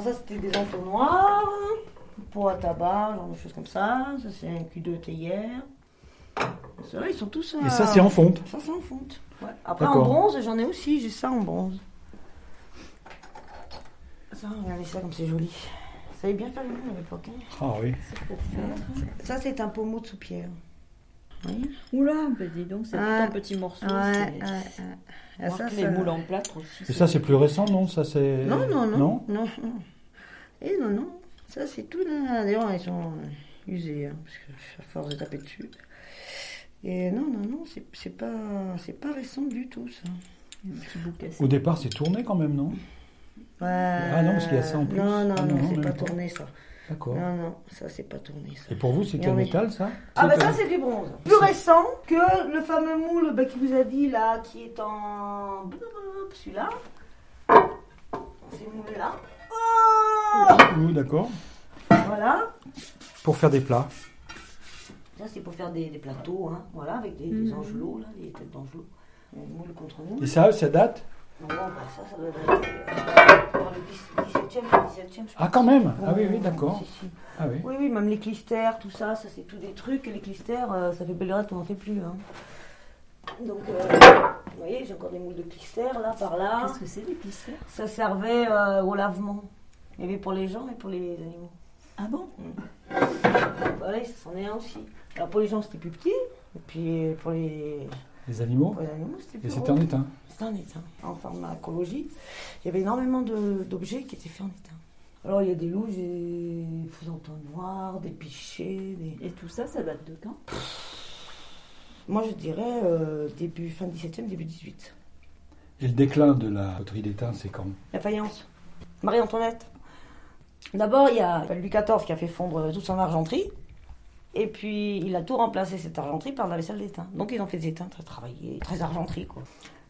Alors ça, c'était des entonnoirs, pour à tabac, genre de choses comme ça. Ça, c'est un cul de théière. Ça, ils sont tous... Et ça, c'est en fonte Ça, c'est en fonte. Ouais. Après, en D'accord. bronze, j'en ai aussi. J'ai ça en bronze. Ça, regardez ça comme c'est joli. Ça savait bien faire les moules à l'époque. hein. Ah oui. Ça, c'est un pommeau de soupière. Oui. Oula, bah dis donc, c'est Ouais. tout un petit morceau. Ouais, c'est- ouais, ouais. Ah, ça, les moules en plâtre aussi. Et ça, c'est plus récent, non? Ça, c'est... Non, non, non. Non? Non, non. Et non, non. Ça, c'est tout là. D'ailleurs, ils sont usés, hein, parce que à force de taper dessus. Et non, non, non, c'est pas, c'est pas récent du tout, ça. Un petit bout cassé. Au départ, c'est tourné quand même, non? Ah non, parce qu'il y a ça en plus. Non, non, Ah non, non, c'est pas. tourné, ça. D'accord. Non, non, ça, c'est pas tourné, ça. Et pour vous, c'est quel métal, ça? Ah bah ça c'est du bronze. Plus récent que le fameux moule bah, qui vous a dit là, qui est en... Celui-là. Ces moules-là. Oh Oui, d'accord. voilà. Pour faire des plats. Ça c'est pour faire des, des plateaux, hein. voilà, avec des, des angelots, là, des têtes d'angelots. Moule contre moule. Et ça, ça date? Non, bah ça, ça doit être euh, le 17e, 17e, je Ah, quand même Ah oui, oui, d'accord. Ah oui. Oui, oui, même les clistères, tout ça, ça c'est tous des trucs. Les clistères, euh, ça fait belle lurette qu'on n'en fait plus. hein. Donc, euh, vous voyez, j'ai encore des moules de clistères là, par là. Qu'est-ce que c'est les clistères? Ça servait euh, au lavement. Il y avait pour les gens et pour les animaux. Ah bon? Voilà, ça c'en est un aussi. Alors pour les gens, c'était plus petit. Et puis pour les, Les animaux pour les animaux, c'était Et c'était en étain. C'était en étain. En pharmacologie, il y avait énormément de- d'objets qui étaient faits en étain. Alors il y a des loups, des noirs, des pichets, des... Et tout ça, ça date de quand? Moi, je dirais euh, début, fin 17e, début 18. Et le déclin de la poterie d'étain, c'est quand? La faïence. Marie-Antoinette. D'abord, il y a Louis XIV qui a fait fondre toute son argenterie. Et puis, il a tout remplacé cette argenterie par la vaisselle d'étain. Donc, ils ont fait des étains très travaillés, très argenterie, quoi.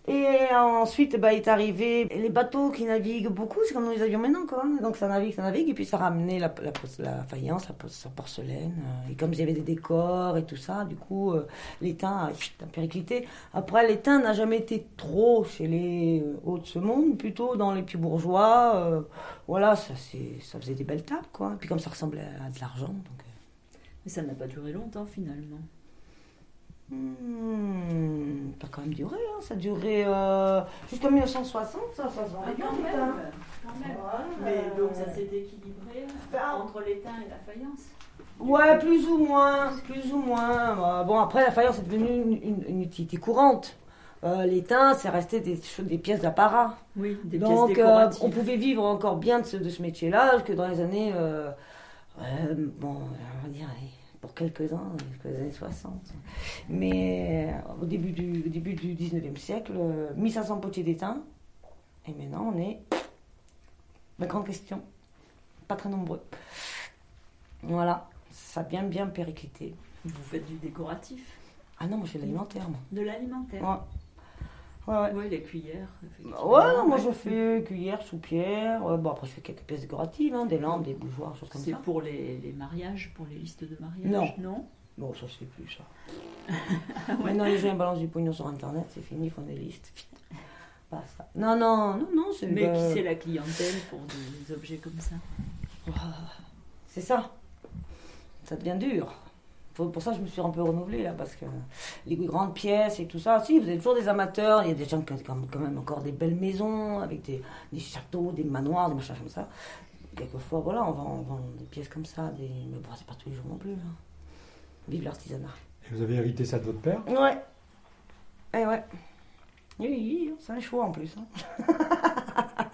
Et ensuite, bah, est arrivé les bateaux qui naviguent beaucoup, c'est comme les avions maintenant, quoi. Donc, ça navigue, ça navigue, et puis ça ramenait la, la, la faïence, la, la porcelaine. euh, Et comme il y avait des décors et tout ça, du coup, euh, l'étain a, périclité. Après, l'étain n'a jamais été trop chez les euh, hauts de ce monde, plutôt dans les plus bourgeois. voilà, ça, ça faisait des belles tables, quoi. Et puis, comme ça ressemblait à de l'argent. Mais ça n'a pas duré longtemps finalement. Hmm, ça a quand même duré, hein. ça a duré euh, jusqu'en 1960, ça, ça se vendait bien, l'étain. Mais donc ça s'est équilibré Ben, entre l'étain et la faïence Ouais, plus ou moins, plus ou moins. Euh, Bon, après, la faïence est devenue une, une- une utilité courante. Euh, L'étain, c'est resté des, pièces d'apparat. Oui, des Donc, pièces euh, décoratives. on pouvait vivre encore bien de ce, de ce métier-là que dans les années, euh, euh, bon, on va dire, allez, pour quelques-uns, les années 60. Mais euh, au début du, au début du 19e siècle, euh, 1500 potiers d'étain. Et maintenant, on est. La grande question. Pas très nombreux. Voilà. Ça a bien, bien périclité. Vous faites du décoratif, Ah non, moi je fais de l'alimentaire, moi. de l'alimentaire. Ouais. Ouais, ouais. Oui, les cuillères. Ouais, non, moi je fais cuillère, soupière. euh, bon, après je fais quelques pièces décoratives, hein, des lampes, des bougeoirs, choses comme C'est ça. pour les, les mariages, pour les listes de mariage Non. Non? Bon, ça se fait plus, ça. Maintenant, les gens balancent du pognon sur internet, c'est fini, ils font des listes. Pas ça. Non, non, non, non, c'est. Mais qui c'est la clientèle pour des objets comme ça? C'est ça. Ça devient dur. Pour ça, je me suis un peu renouvelée, là, parce que les grandes pièces et tout ça, si, vous êtes toujours des amateurs. Il y a des gens qui ont quand même- encore des belles maisons, avec des, des châteaux, des manoirs, des machins comme ça. Quelquefois, voilà, on vend, on vend des pièces comme ça, des... mais bon, c'est pas tous les jours non plus. hein. Vive l'artisanat. Et vous avez hérité ça de votre père? Ouais. Eh ouais. Oui, oui, oui, c'est un choix en plus. hein.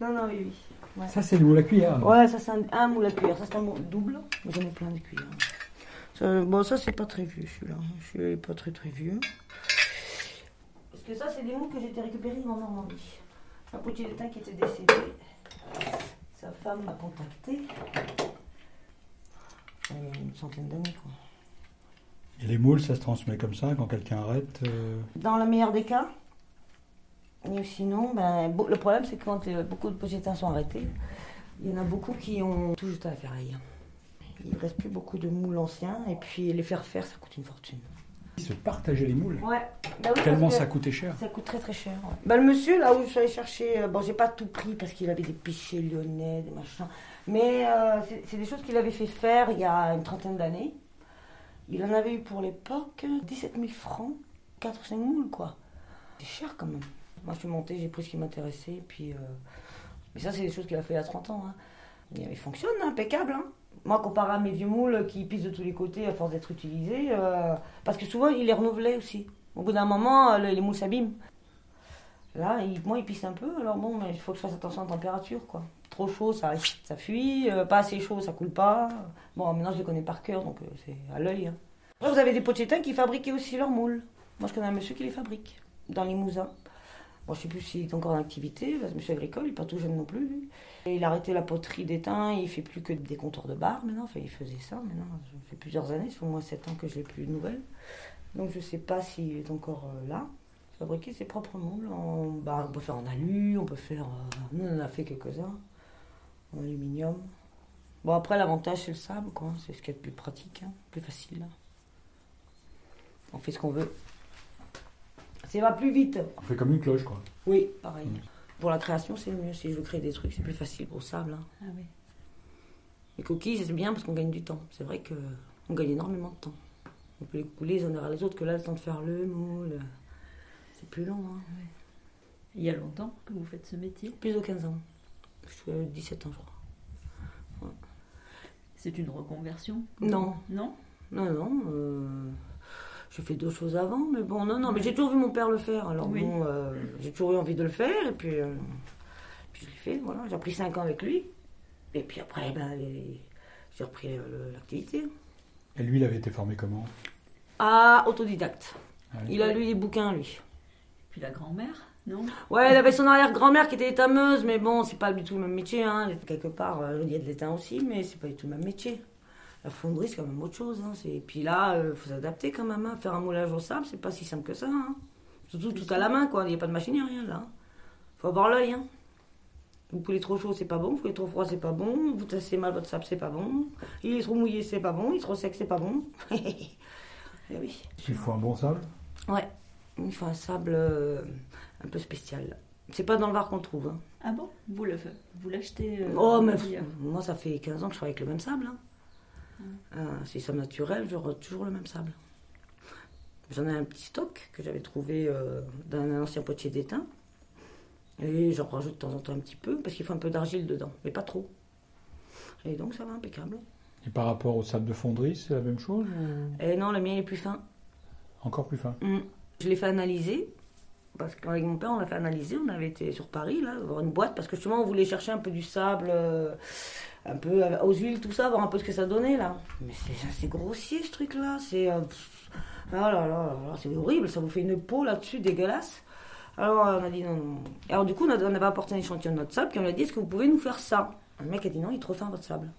non, non, oui, oui. Ouais. Ça, c'est le moule à cuillère. Ouais, ça c'est un, un moule à cuillère. Ça c'est un moule double. J'en ai plein de cuillères. Ça, bon, ça c'est pas très vieux celui-là. Je suis pas très très vieux. Parce que ça c'est des moules que j'ai été récupérés en Normandie. Un potier d'étain qui était décédé. Sa femme m'a contacté. Il y a une centaine d'années quoi. Et les moules, ça se transmet comme ça quand quelqu'un arrête euh, Dans le meilleur des cas. Et sinon, ben, le problème c'est que quand euh, beaucoup de potiers d'étain sont arrêtés, il y en a beaucoup qui ont tout jeté à la ferraille. Il ne reste plus beaucoup de moules anciens et puis les faire faire ça coûte une fortune. Ils se partageaient les moules. Ouais. Bah oui, Tellement parce que ça coûtait cher. Ça coûte très très cher. ouais. Bah, le monsieur, là où je suis allée chercher, euh, bon, j'ai pas tout pris parce qu'il avait des pichets lyonnais, des machins. Mais euh, c'est- c'est des choses qu'il avait fait faire il y a une trentaine d'années. Il en avait eu pour l'époque 17 000 francs, 4 ou 5 moules, quoi. C'est cher quand même. Moi, je suis montée, j'ai pris ce qui m'intéressait, puis. euh, Mais ça, c'est des choses qu'il a fait il y a 30 ans. hein. Il il fonctionne, hein, impeccable. hein. Moi, comparé à mes vieux moules qui pissent de tous les côtés à force d'être utilisés, euh, parce que souvent, il les renouvelait aussi. Au bout d'un moment, euh, les les moules s'abîment. Là, moi, il pisse un peu, alors bon, mais il faut que je fasse attention à la température, quoi. Trop chaud, ça, fuit, euh, pas assez chaud, ça coule pas. Bon, maintenant, je les connais par cœur, donc c'est à l'œil. hein. Vous avez des pochetins qui fabriquaient aussi leurs moules. Moi, je connais un monsieur qui les fabrique, dans les. Bon, je sais plus s'il est encore en activité, parce monsieur agricole, il n'est pas tout jeune non plus. Et il a arrêté la poterie d'étain, il fait plus que des comptoirs de bar maintenant, enfin, il faisait ça maintenant. Ça fait plusieurs années, ça fait au moins 7 ans que je n'ai plus de nouvelles. Donc, je sais pas s'il est encore euh, là fabriquer ses propres moules. En, bah, on peut faire en alu, on peut faire. euh, nous, on en a fait quelques-uns. En aluminium. Bon, après, l'avantage, c'est le sable, quoi. C'est ce qui est le plus pratique, hein, plus facile. On fait ce qu'on veut. Ça va plus vite. On fait comme une cloche, quoi. Oui, pareil. Pour la création, c'est mieux. Si je veux créer des trucs, c'est plus facile pour le sable. hein. Ah oui. Les coquilles, c'est bien parce qu'on gagne du temps. C'est vrai qu'on gagne énormément de temps. On peut les couler les uns derrière les autres que là, le temps de faire le moule. C'est plus long. Hein. Il y a longtemps que vous faites ce métier? Plus de 15 ans. Je suis à 17 ans, je crois. C'est une reconversion? Non. Non? Non, non. euh, J'ai fait d'autres choses avant, mais bon, non, non. Mais j'ai toujours vu mon père le faire. Alors Oui. bon, euh, j'ai toujours eu envie de le faire. Et puis, euh, puis je l'ai fait, voilà. J'ai pris 5 ans avec lui. Et puis après, ben, j'ai repris l'activité. Et lui, il avait été formé comment? Ah, autodidacte. Ah oui. Il a lu des bouquins, lui. Puis la grand-mère Non? Ouais, il avait son arrière-grand-mère qui était étameuse, mais bon, c'est pas du tout le même métier. Hein. Quelque part, euh, il y a de l'étain aussi, mais c'est pas du tout le même métier. La fonderie, c'est quand même autre chose. Hein. C'est- Et puis là, il faut s'adapter quand même. hein. Faire un moulage au sable, c'est pas si simple que ça. Hein. Surtout tout à la main, quoi. Il n'y a pas de machine, il n'y a rien là. faut avoir l'œil. Hein. Vous coulez trop chaud, c'est pas bon. Vous coulez trop froid, c'est pas bon. Vous tassez mal votre sable, c'est pas bon. Il est trop mouillé, c'est pas bon. Il est trop sec, c'est pas bon. Eh oui. Il faut un bon sable? Ouais. Il faut un sable euh, un peu spécial. C'est pas dans le Var qu'on trouve. hein. Ah bon? Vous le vous l'achetez euh, Oh, mais moi, ça fait 15 ans que je travaille avec le même sable. hein. Euh, c'est sable naturel, j'aurai toujours le même sable. J'en ai un petit stock que j'avais trouvé euh, d'un ancien potier d'étain. Et j'en rajoute de temps en temps un petit peu, parce qu'il faut un peu d'argile dedans, mais pas trop. Et donc, ça va impeccable. Et par rapport au sable de fonderie, c'est la même chose ou Et non, le mien est plus fin. encore plus fin Mm. Je l'ai fait analyser. Parce qu'avec mon père, on l'a fait analyser. On avait été sur Paris, là, voir une boîte. Parce que justement, on voulait chercher un peu du sable, euh, un peu euh, aux huiles, tout ça, voir un peu ce que ça donnait, là. Mais c'est c'est grossier, ce. C'est. euh, ah là là là là, c'est horrible. Ça vous fait une peau là-dessus, dégueulasse. Alors, on a dit non, non. Alors, du coup, on, avait apporté un échantillon de notre sable. Puis on a dit est-ce que vous pouvez nous faire ça? Le mec a dit non, il est trop fin, votre sable.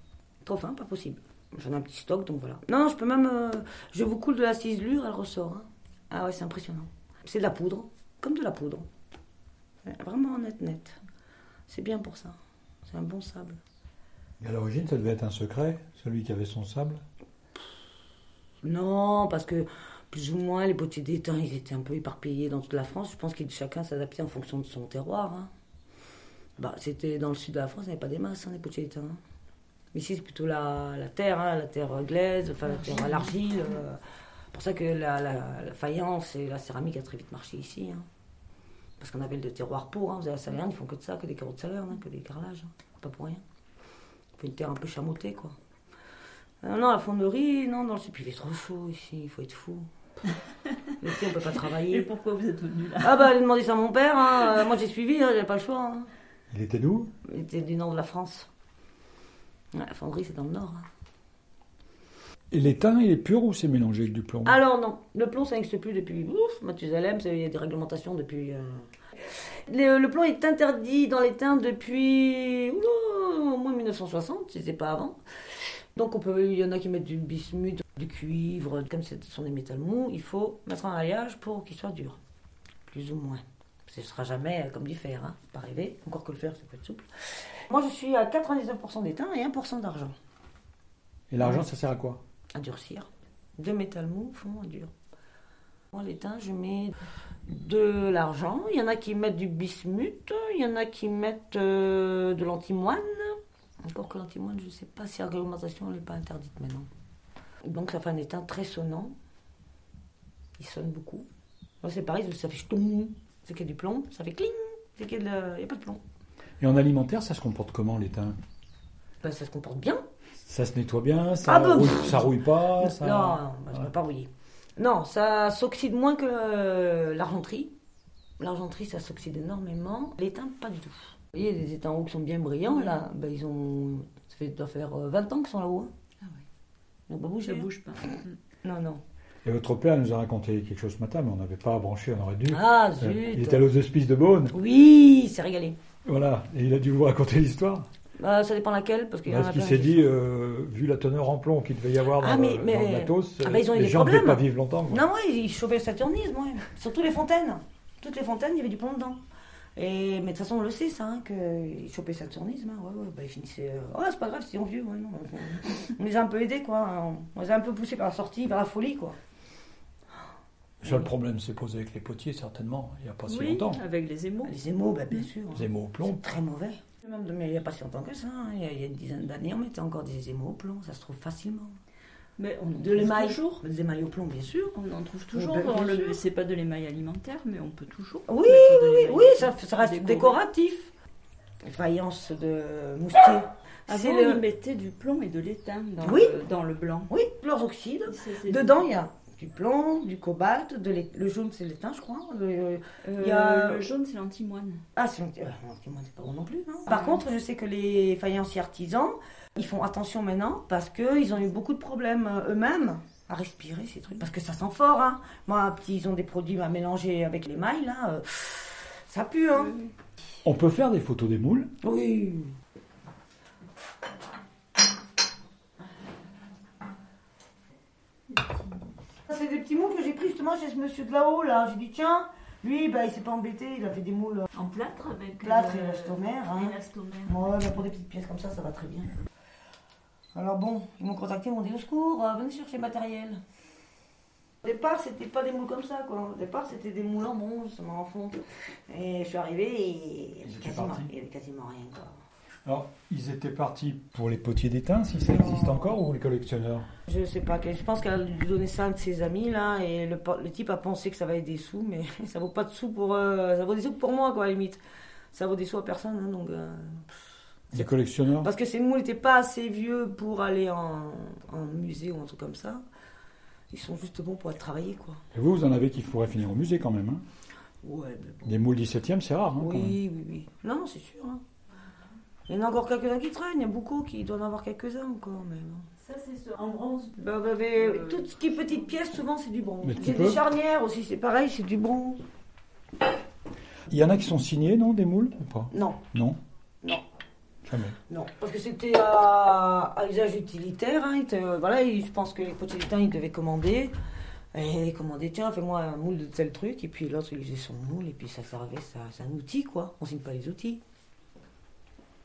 Trop fin, pas possible. J'en ai un petit stock, donc voilà. Non, non, je peux même. euh, je vous coule de la ciselure, elle ressort. hein. Ah ouais, c'est impressionnant. C'est de la poudre, comme de la poudre. Vraiment net, net. C'est bien pour ça. C'est un bon sable. Et à l'origine, ça devait être un secret, celui qui avait son sable Non, parce que plus ou moins les potiers d'étain, ils étaient un peu éparpillés dans toute la France. Je pense que chacun s'adaptait en fonction de son terroir. hein. Bah, c'était dans le sud de la France, il n'y avait pas des masses, hein, les potiers d'étain. hein. Ici, c'est plutôt la, la terre, hein, la terre glaise, enfin la terre, l'argile. euh, pour ça que la, faïence et la céramique a très vite marché ici. Parce qu'on avait le terroir pour. Vous avez la Salerne, ils font que de ça, que des carreaux de Salerne, hein, que des carrelages. Pas pour rien. Une terre un peu chamottée, quoi. Euh, non, la fonderie, non, dans le sud. Puis il fait trop chaud ici, il faut être fou. L'été, on peut pas Et travailler. pourquoi vous êtes venu là Ah bah, allez demander ça à mon père. hein. Euh, Moi, j'ai suivi, hein, j'avais pas le choix. hein. Il était d'où? Il était du nord de la France. Ouais, la fonderie, c'est dans le nord. hein. Et l'étain, il est pur ou c'est mélangé avec du plomb? Alors non, le plomb ça n'existe plus depuis ouf, Mathusalem, il y a des réglementations depuis. euh. Le, le plomb est interdit dans les teintes depuis au moins 1960, si c'est pas avant. Donc on peut, il y en a qui mettent du bismuth, du cuivre, comme ce sont des métals mous, il faut mettre un alliage pour qu'il soit dur, plus ou moins. Ce ne sera jamais comme du fer, hein, pas rêver, encore que le fer ça peut être souple. Moi je suis à 99% d'étain et 1% d'argent Et l'argent, ça sert à quoi? À durcir. Deux métals mous font un dur. Moi, l'étain, je mets de l'argent. Il y en a qui mettent du bismuth. Il y en a qui mettent euh, de l'antimoine. Encore que l'antimoine, je ne sais pas si la réglementation n'est pas interdite maintenant. Donc ça fait un étain très sonnant. Il sonne beaucoup. Moi, c'est pareil, ça fait ch'toum. C'est qu'il y a du plomb. Ça fait cling. C'est qu'il n'y a, pas de plomb. Et en alimentaire, ça se comporte comment l'étain? Ben, Ça se comporte bien. Ça se nettoie bien Ça, Ah ben, rouille, ça pas ça... Non, non, je ne vais pas rouiller. Non, ça s'oxyde moins que euh, l'argenterie. L'argenterie, ça s'oxyde énormément. L'étain, pas du tout. Vous voyez, les étains hauts qui sont bien brillants, Oui. là, ben, ils ont. Ça fait, doit faire euh, 20 ans qu'ils sont là-haut. hein. Ah ouais. N'ont pas bougé. Ça hein. bouge pas. Mm. Non, non. Et votre père nous a raconté quelque chose ce matin, mais on n'avait pas branché, on aurait dû. Ah, Euh, zut. il était allé aux hospices de Beaune, Oui, c'est régalé. voilà, et il a dû vous raconter l'histoire. Bah, ça dépend laquelle, parce qu'il y en Parce a qu'il plein s'est qui- dit, euh, vu la teneur en plomb qu'il devait y avoir dans, Ah, mais- le, mais- dans le matos, Ah, bah, ils ont eu les des gens ne devaient problèmes. pas vivre longtemps. quoi. Non, oui, ils chopaient le saturnisme, ouais. Sur toutes les fontaines. Toutes les fontaines, il y avait du plomb dedans. Et, mais de toute façon, on le sait, ça, hein, qu'ils chopaient le saturnisme. hein. Ouais, ouais, bah, ils finissaient. euh, Ouais, c'est pas grave, c'est vieux. Ouais, non, on, on les a un peu aidés, quoi. On, on les a un peu poussés par la sortie, par la folie, quoi. Le seul problème s'est posé avec les potiers, certainement, il n'y a pas si Oui, longtemps. avec les émaux. Les émaux, bah, bien sûr. Les émaux au plomb. C'est très mauvais. Même de- mais il n'y a pas si longtemps que ça. hein. Il, y a, il y a une dizaine d'années, on mettait encore des émaux au plomb. Ça se trouve facilement. Mais on De l'émail. toujours. Des émails au plomb, bien sûr. On en trouve toujours. ben, bien dans le-. C'est pas de l'émail alimentaire, mais on peut toujours. Oui, oui, oui, ça, ça reste décoré. décoratif. Faïence de moustier. Avant, ils le... mettaient du plomb et de l'étain dans, Oui. le, dans le blanc. Oui, leur oxyde. Ça, c'est- Dedans, il y a du plomb, du cobalt, de le jaune, c'est l'étain, je crois. Le- Euh, il y a- Le jaune, c'est l'antimoine. Ah, c'est euh, l'antimoine, c'est pas bon non plus. hein. Par Ah. contre, je sais que les faïenciers artisans, ils font attention maintenant parce qu'ils ont eu beaucoup de problèmes euh, eux-mêmes à respirer ces trucs. Parce que ça sent fort. Hein. Moi, petit, ils ont des produits à mélanger avec les mailles, là. euh, ça pue, hein. On peut faire des photos des moules? Oui. C'est des petits moules que j'ai pris justement chez ce monsieur de là-haut, là. J'ai dit, tiens, lui, bah, il s'est pas embêté, il a fait des moules. En plâtre avec. Plâtre et euh, élastomère, hein. élastomère. Ouais, bah, pour des petites pièces comme ça, ça va très bien. Alors bon, ils m'ont contacté, ils m'ont dit au secours, euh, venez chercher le matériel. Au départ, c'était pas des moules comme ça, quoi. Au départ, c'était des moules en bronze, en fonte. Et je suis arrivée et il y avait quasiment, partis. il y avait quasiment rien, quoi. Alors, ils étaient partis pour les potiers d'étain, si ça existe encore, ou les collectionneurs? Je sais pas, je pense qu'elle a dû donner ça à un de ses amis là, et le, le type a pensé que ça valait des sous, mais ça vaut pas de sous pour. euh, ça vaut des sous pour moi, quoi, à la limite. Ça vaut des sous à personne, hein, donc. euh, Les collectionneurs? Parce que ces moules n'étaient pas assez vieux pour aller en, en musée ou un truc comme ça. Ils sont juste bons pour être travaillés, quoi. Et vous, vous en avez qui pourraient finir au musée quand même. Hein? Ouais, mais bon. des moules 17e, c'est rare. Hein. Oui, oui, oui. Non, c'est sûr. hein. Il y en a encore quelques-uns qui traînent, il y a beaucoup qui doivent en avoir quelques-uns encore, mais bon. Ça, c'est ce- en bronze. Bah, bah, Euh, Toutes ce qui est petites pièces, souvent c'est du bronze. Peux des charnières aussi, c'est pareil, c'est du bronze. Il y en a qui sont signés, non, des moules ou pas? Non, Non? Non. Jamais. non, parce que c'était à, à usage utilitaire. hein, te- voilà, et je pense que les d'étain, ils devaient commander. Et ils commandaient, tiens, fais-moi un moule de tel truc. Et puis l'autre, il faisait son moule. Et puis ça servait, ça- c'est un outil, quoi. On signe pas les outils.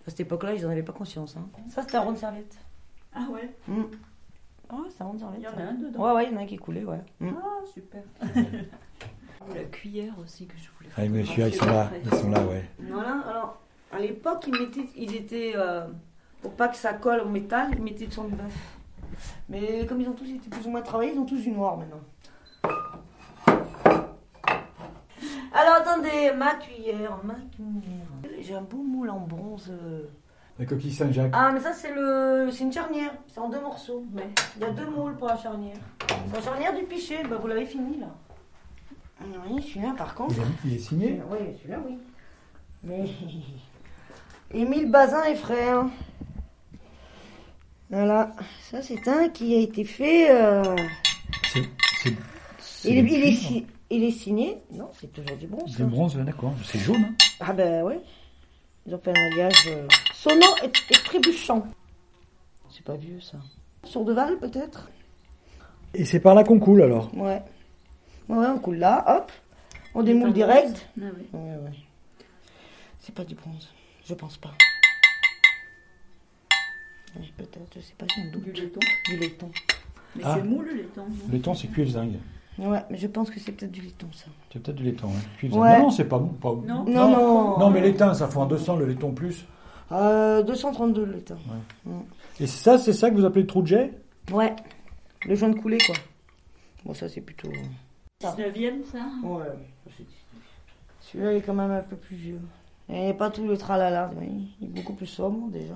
À cette époque-là, ils n'en avaient pas conscience. hein. Ça, c'était un rond de serviette. Ah ouais Mm. Ah ouais, c'est un rond de serviette. Il y en a un dedans. Ouais, ouais, il y en a un qui coulait, ouais. Mm. Ah, super. La cuillère aussi que je voulais Ah, mais celui-là, ils sont là. Ils sont là, ouais. Voilà, alors, à l'époque, ils mettaient, ils étaient, euh, pour pas que ça colle au métal, ils mettaient de son de bœuf. Mais comme ils ont tous été plus ou moins travaillés, ils ont tous du noir maintenant. Alors, attendez, ma cuillère, ma cuillère. J'ai un beau moule en bronze. euh. La coquille Saint-Jacques. Ah, mais ça, c'est le, c'est une charnière. C'est en deux morceaux. Mais il y a deux moules pour la charnière. La charnière du pichet. Bah, vous l'avez fini, là. Oui, celui-là, par contre. Il, est, il est signé? Oui, celui-là, oui. Mais. Émile Bazin et frères. Voilà. Ça, c'est un qui a été fait. euh, C'est c'est- c'est Il, est, du il, est, cuivre. si- il est signé. Non, c'est toujours du bronze. Du ça. bronze, d'accord. C'est jaune. Hein Ah, ben ouais. Ils ont fait un alliage euh, sonnant et, et trébuchant. C'est pas vieux, ça. Sourdeval, peut-être Et c'est par là qu'on coule alors Ouais. Ouais, on coule là, hop. On démoule direct. Ah oui. Ouais, ouais. C'est pas du bronze. Je pense pas. Ouais, Peut-être, je sais pas, j'ai un doute. Du laiton. Du laiton. Mais Ah. c'est mou le laiton. Le temps, c'est cuivre zinc. Ouais, mais je pense que c'est peut-être du laiton, ça. C'est peut-être du laiton. hein. Puis Ouais. Non, non, c'est pas, pas. Non. Non, non. Non, mais l'étain, ça fait en 200, le laiton plus. Euh, 232 le laiton. Et ça, c'est ça que vous appelez le trou de jet? Ouais. Le jaune coulé, quoi. Bon, ça, c'est plutôt. 19e, ça Ouais. Celui-là, il est quand même un peu plus vieux. Et il n'y a pas tout le tralala. oui. Il est beaucoup plus sobre, déjà.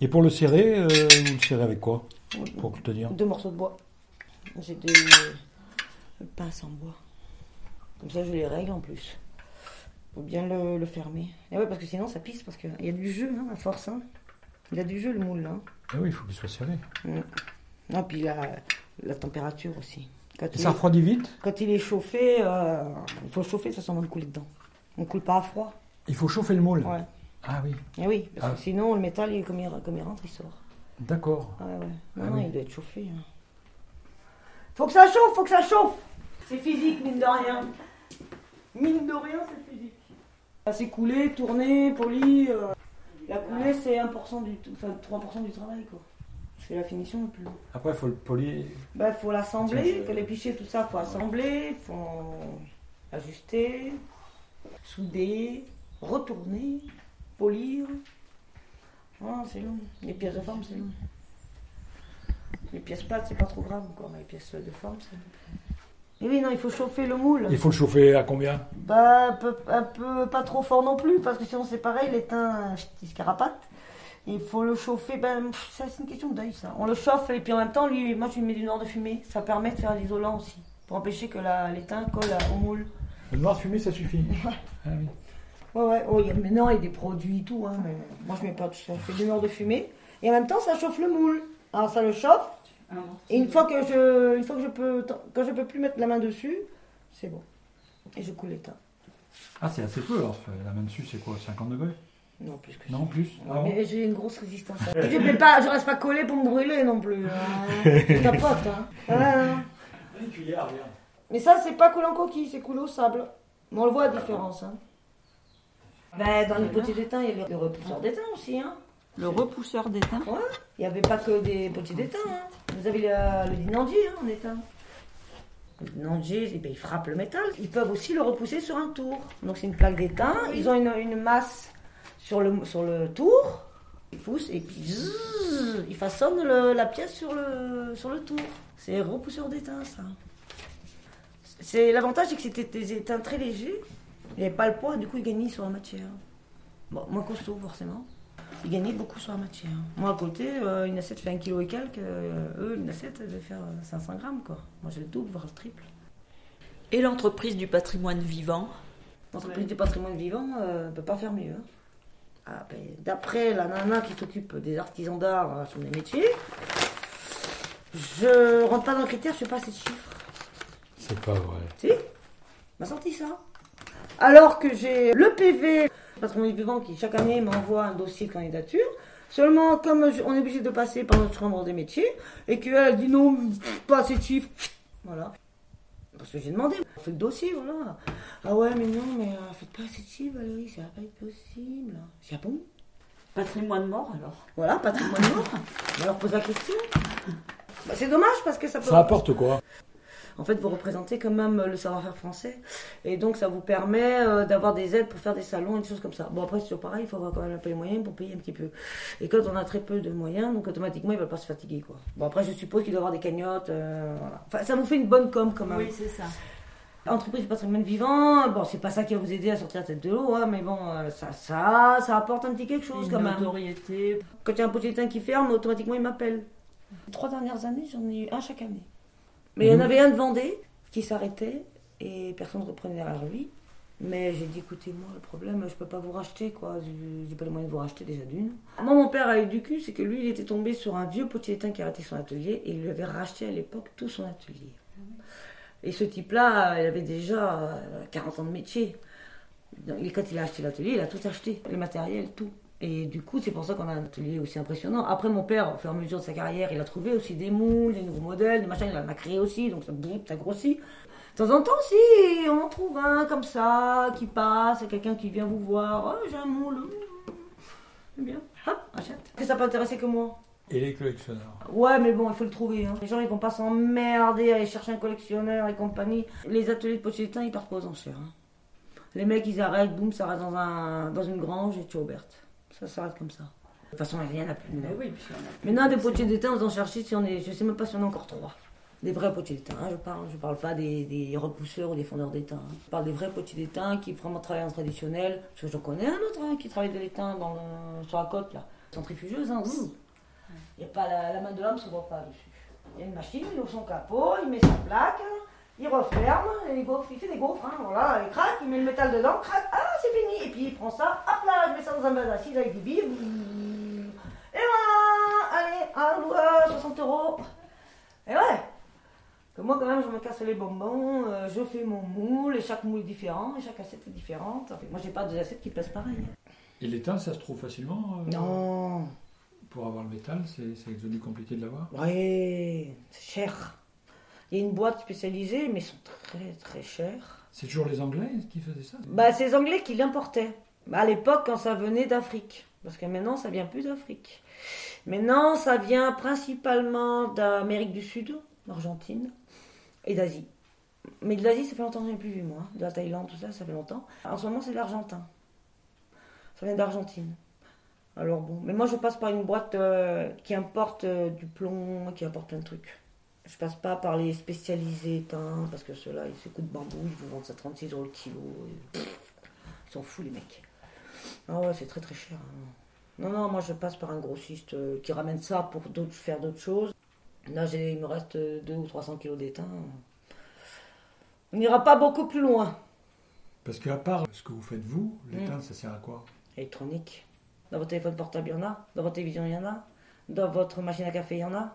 Et pour le serrer, euh, vous le serrez avec quoi? Pour te dire. Deux morceaux de bois. J'ai des pinces en bois. Comme ça, je les règle en plus. Faut bien le, le fermer. Et ouais, parce que sinon, ça pisse. Parce qu'il y a du jeu, hein, à force. Hein. Il y a du jeu, le moule, là. Ah oui, il faut qu'il soit serré. Ah, puis la, la température aussi. Quand ça refroidit vite quand il est chauffé, euh, il faut le chauffer, ça sent de couler dedans. On ne coule pas à froid. Il faut chauffer le moule. Ouais. Ah oui, Et oui, parce que Ah. sinon, le métal, il, comme, il, comme il rentre, il sort. d'accord. Ah ouais. Non, Ah non, oui. il doit être chauffé. hein. Faut que ça chauffe, faut que ça chauffe. C'est physique, mine de rien. Mine de rien, c'est physique. Ça s'est coulé, tourné, poli. euh, La coulée, c'est 1% du, enfin, 3% du travail, quoi. C'est la finition le plus. Après, il faut le polir. Bah, faut l'assembler, que les pichets, tout ça, faut assembler, faut ajuster, souder, retourner, polir. Ah, c'est long. Les pièces de forme, c'est long. Les pièces plates, c'est pas trop grave encore, mais les pièces de forme, c'est. Et oui, non, il faut chauffer le moule. Il faut le chauffer à combien Bah, un peu, un peu pas trop fort non plus, parce que sinon c'est pareil, l'étain, il se carapate. Il faut le chauffer, ben, ça c'est une question d'œil ça. On le chauffe et puis en même temps, lui, moi je lui mets du noir de fumée. Ça permet de faire l'isolant aussi, pour empêcher que l'étain colle à- au moule. Le noir fumé, ça suffit. Ah oui. Ouais, ouais, oh, il y a, maintenant il y a des produits et tout, hein, mais moi je mets pas tout ça. Je fais du noir de fumée et en même temps ça chauffe le moule. Alors ça le chauffe et une fois que je, une fois que je peux, quand je peux plus mettre la main dessus, c'est bon. Et je coule l'étain. Ah, c'est assez peu alors. La main dessus, c'est quoi 50 degrés? Non, plus que ça. Non, plus Ah bon? Mais j'ai une grosse résistance. je, pas, je reste pas collé pour me brûler non plus. Hein. Je. Hein. Une cuillère, bien. Mais ça, c'est pas coulé en coquille, c'est coulé au sable. Mais on le voit la différence. Hein. Ben, dans les potiers d'étain, il y a le repousseur d'étain aussi. Hein. Le repousseur d'étain. Il n'y avait pas que des potiers d'étain. Hein. Vous avez le, le dinandier hein, en étain. Le dinandier, eh ben, il frappe le métal. Ils peuvent aussi le repousser sur un tour. Donc c'est une plaque d'étain. Ils ont une, une masse sur le, sur le tour. Ils poussent et puis ils façonnent le- la pièce sur le, sur le tour. C'est repousseur d'étain, ça. C'est L'avantage, c'est que c'était des étains très légers. Il n'y avait pas le poids, du coup, ils gagnaient sur la matière. Bon, moins costaud, forcément. Ils gagnaient beaucoup sur la matière. Moi, à côté, euh, une assiette fait un kilo et quelques. euh, eux, une assiette, elle devait faire euh, 500 grammes, quoi. Moi, j'ai le double, voire le triple. Et l'entreprise du patrimoine vivant? L'entreprise du patrimoine vivant ne peut pas faire mieux. hein. Ah, ben, D'après la nana qui s'occupe des artisans d'art euh, sur les métiers, je rentre pas dans le critère, je fais pas assez de chiffres. C'est pas vrai. Si? M'a sorti ça. Alors que j'ai le PV, patrimoine vivant, qui chaque année m'envoie un dossier de candidature. Seulement, comme je- on est obligé de passer par notre chambre des métiers, et qu'elle dit non, pas assez de chiffres, voilà. Parce que j'ai demandé, on fait le dossier, voilà. Ah ouais, mais non, mais euh, faites pas assez de chiffres, Valérie, ça va pas être possible. Ah bon Patrimoine mort alors. Voilà, patrimoine mort. Leur pose la question. Bah, c'est dommage parce que ça peut. Ça apporte quoi En fait, vous représentez quand même le savoir-faire français. Et donc, ça vous permet euh, d'avoir des aides pour faire des salons et des choses comme ça. Bon, après, c'est toujours pareil, il faut avoir quand même un peu les moyens pour payer un petit peu. Et quand on a très peu de moyens, donc automatiquement, ils ne veulent pas se fatiguer. Quoi. Bon, après, je suppose qu'il doit y avoir des cagnottes. euh, voilà. Enfin, ça vous fait une bonne com quand même. c'est ça. Entreprise du patrimoine vivant, bon, c'est pas ça qui va vous aider à sortir la tête de l'eau, hein, mais bon, euh, ça, ça, ça apporte un petit quelque chose Une quand même. notoriété. Quand il y a un petit étain qui ferme, automatiquement il m'appelle. Trois dernières années, j'en ai eu un chaque année. Mais il y en Mhm. avait un de Vendée qui s'arrêtait et personne ne reprenait derrière lui. Mais j'ai dit, écoutez, moi, le problème, je peux pas vous racheter, quoi. Je n'ai pas les moyens de vous racheter déjà d'une. Moi, mon père a eu du cul, c'est que lui, il était tombé sur un vieux potier qui a arrêté son atelier et il lui avait racheté à l'époque tout son atelier. Et ce type-là, il avait déjà euh, 40 ans de métier. Et quand il a acheté l'atelier, il a tout acheté, le matériel, tout. Et du coup, c'est pour ça qu'on a un atelier aussi impressionnant. Après, mon père, au fur et à mesure de sa carrière, il a trouvé aussi des moules, des nouveaux modèles, des machins, il en a créé aussi, donc ça boum, ça grossit. De temps en temps, si on en trouve un comme ça, qui passe, quelqu'un qui vient vous voir, oh, j'ai un moule, c'est bien, hop, achète. Que ça peut intéresser que moi? Et les collectionneurs? Ouais, mais bon, il faut le trouver. hein. Les gens, ils vont pas s'emmerder à aller chercher un collectionneur et compagnie. Les ateliers de d'étain, ils partent pas aux enchères. hein. Les mecs, ils arrêtent, boum, ça reste dans, un, dans une grange et tu ouverte. Ça s'arrête comme ça. De toute façon, rien n'a plus. Mais maintenant. oui, puis on a plus Maintenant, des de- potiers d'étain, on en cherche si on est. Je sais même pas si on a encore trois. Des vrais potiers d'étain, hein, je parle. Je parle pas des, des repousseurs ou des fondeurs d'étain. hein. Je parle des vrais potiers d'étain qui vraiment travaillent en traditionnel. Parce que j'en connais un autre hein, qui travaille de l'étain dans le- sur la côte, là. Centrifugeuse, hein. Il y a pas la, la main de l'homme se voit pas dessus. Il y a une machine, il ouvre son capot, il met sa plaque, il referme, et il, gaufre, il fait des gaufres, hein, voilà, il craque, il met le métal dedans, craque, ah puis il prend ça, hop là, je mets ça dans un bain d'acide avec des billes, et voilà, allez, un loueur, 60 euros. Et ouais, que moi quand même je me casse les bonbons, euh, je fais mon moule, et chaque moule est différent, et chaque assiette est différente. Enfin, moi j'ai pas deux assiettes qui pèsent pareil. Et l'étain, ça se trouve facilement euh, Non, Pour avoir le métal, c'est devenu compliqué de l'avoir? Ouais, c'est cher. Il y a une boîte spécialisée, mais ils sont très très chers. C'est toujours les Anglais qui faisaient ça Bah, c'est les Anglais qui l'importaient. À l'époque, quand ça venait d'Afrique. Parce que maintenant, ça vient plus d'Afrique. Maintenant, ça vient principalement d'Amérique du Sud, d'Argentine et d'Asie. Mais de l'Asie, ça fait longtemps que je n'ai plus vu, moi. De la Thaïlande, tout ça, ça fait longtemps. En ce moment, c'est de l'Argentin. Ça vient d'Argentine. Alors bon, mais moi, je passe par une boîte euh, qui importe euh, du plomb, qui importe plein de trucs. Je passe pas par les spécialisés éteints, parce que ceux-là, ils se coûtent bambou, ils vous vendent ça 36 euros le kilo. et Ils sont fous, les mecs. Ah ouais, c'est très très cher. hein. Non, non, moi je passe par un grossiste euh, qui ramène ça pour d'autres- faire d'autres choses. Là, j'ai- il me reste 2 ou 300 kilos d'étain. On n'ira pas beaucoup plus loin. Parce qu'à part ce que vous faites vous, l'étain, ça sert à quoi? Électronique. Dans votre téléphone portable, il y en a. Dans votre télévision, il y en a. Dans votre machine à café, il y en a.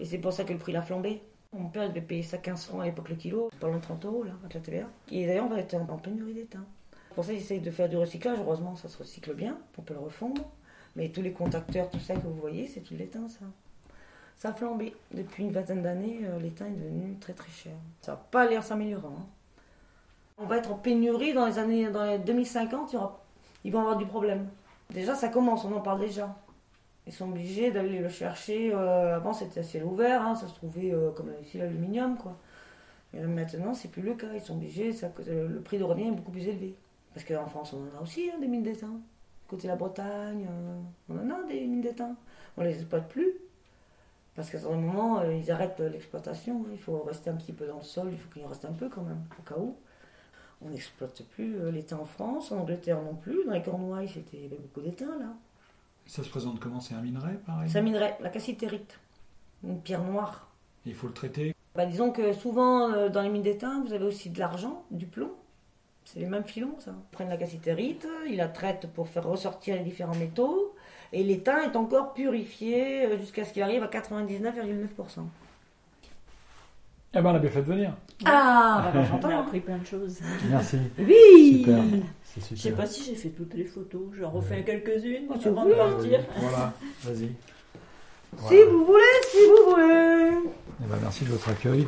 Et c'est pour ça que le prix l'a flambé. Mon père devait payer ça 15 francs à l'époque le kilo. Pas loin de 30 euros là, avec la TVA. Et d'ailleurs, on va être en pénurie d'étain. Pour ça, j'essaye de faire du recyclage. Heureusement, ça se recycle bien. On peut le refondre. Mais tous les contacteurs, tout ça que vous voyez, c'est tout l'étain, ça. Ça a flambé. Depuis une vingtaine d'années, euh, l'étain est devenu très très cher. Ça va pas l'air s'améliorer. hein. On va être en pénurie dans les années dans les 2050. Il ils vont avoir du problème. Déjà, ça commence, on en parle déjà. Ils sont obligés d'aller le chercher. euh, avant, c'était ciel ouvert, hein, ça se trouvait euh, comme ici l'aluminium, quoi. Et maintenant, c'est plus le cas. Ils sont obligés, euh, le prix de revient est beaucoup plus élevé. Parce qu'en France, on en a aussi hein, des mines d'étain. Côté la Bretagne, on en a des mines d'étain. On les exploite plus. Parce qu'à un moment, ils arrêtent l'exploitation. hein. Il faut rester un petit peu dans le sol, il faut qu'il en reste un peu quand même, au cas où. On n'exploite plus l'étain en France, en Angleterre non plus. Dans les Cornouailles, c'était il y avait beaucoup d'étain là. Ça se présente comment? C'est un minerai, pareil Ça minerait la cassitérite, une pierre noire. Il faut le traiter? Bah, disons que souvent euh, dans les mines d'étain, vous avez aussi de l'argent, du plomb. C'est les mêmes filons, ça. Ils prennent la cassitérite, ils la traitent pour faire ressortir les différents métaux, et l'étain est encore purifié euh, jusqu'à ce qu'il arrive à 99,9%. Eh ben, on a bien fait de venir. Ah, bah, On j'entends, a appris plein de choses. Merci. Oui Super. C'est Je sais pas si j'ai fait toutes les photos. J'en refais quelques-unes Oh, tu avant veux de partir. Voilà, vas-y. Si vous voulez, si vous voulez Eh ben, merci de votre accueil.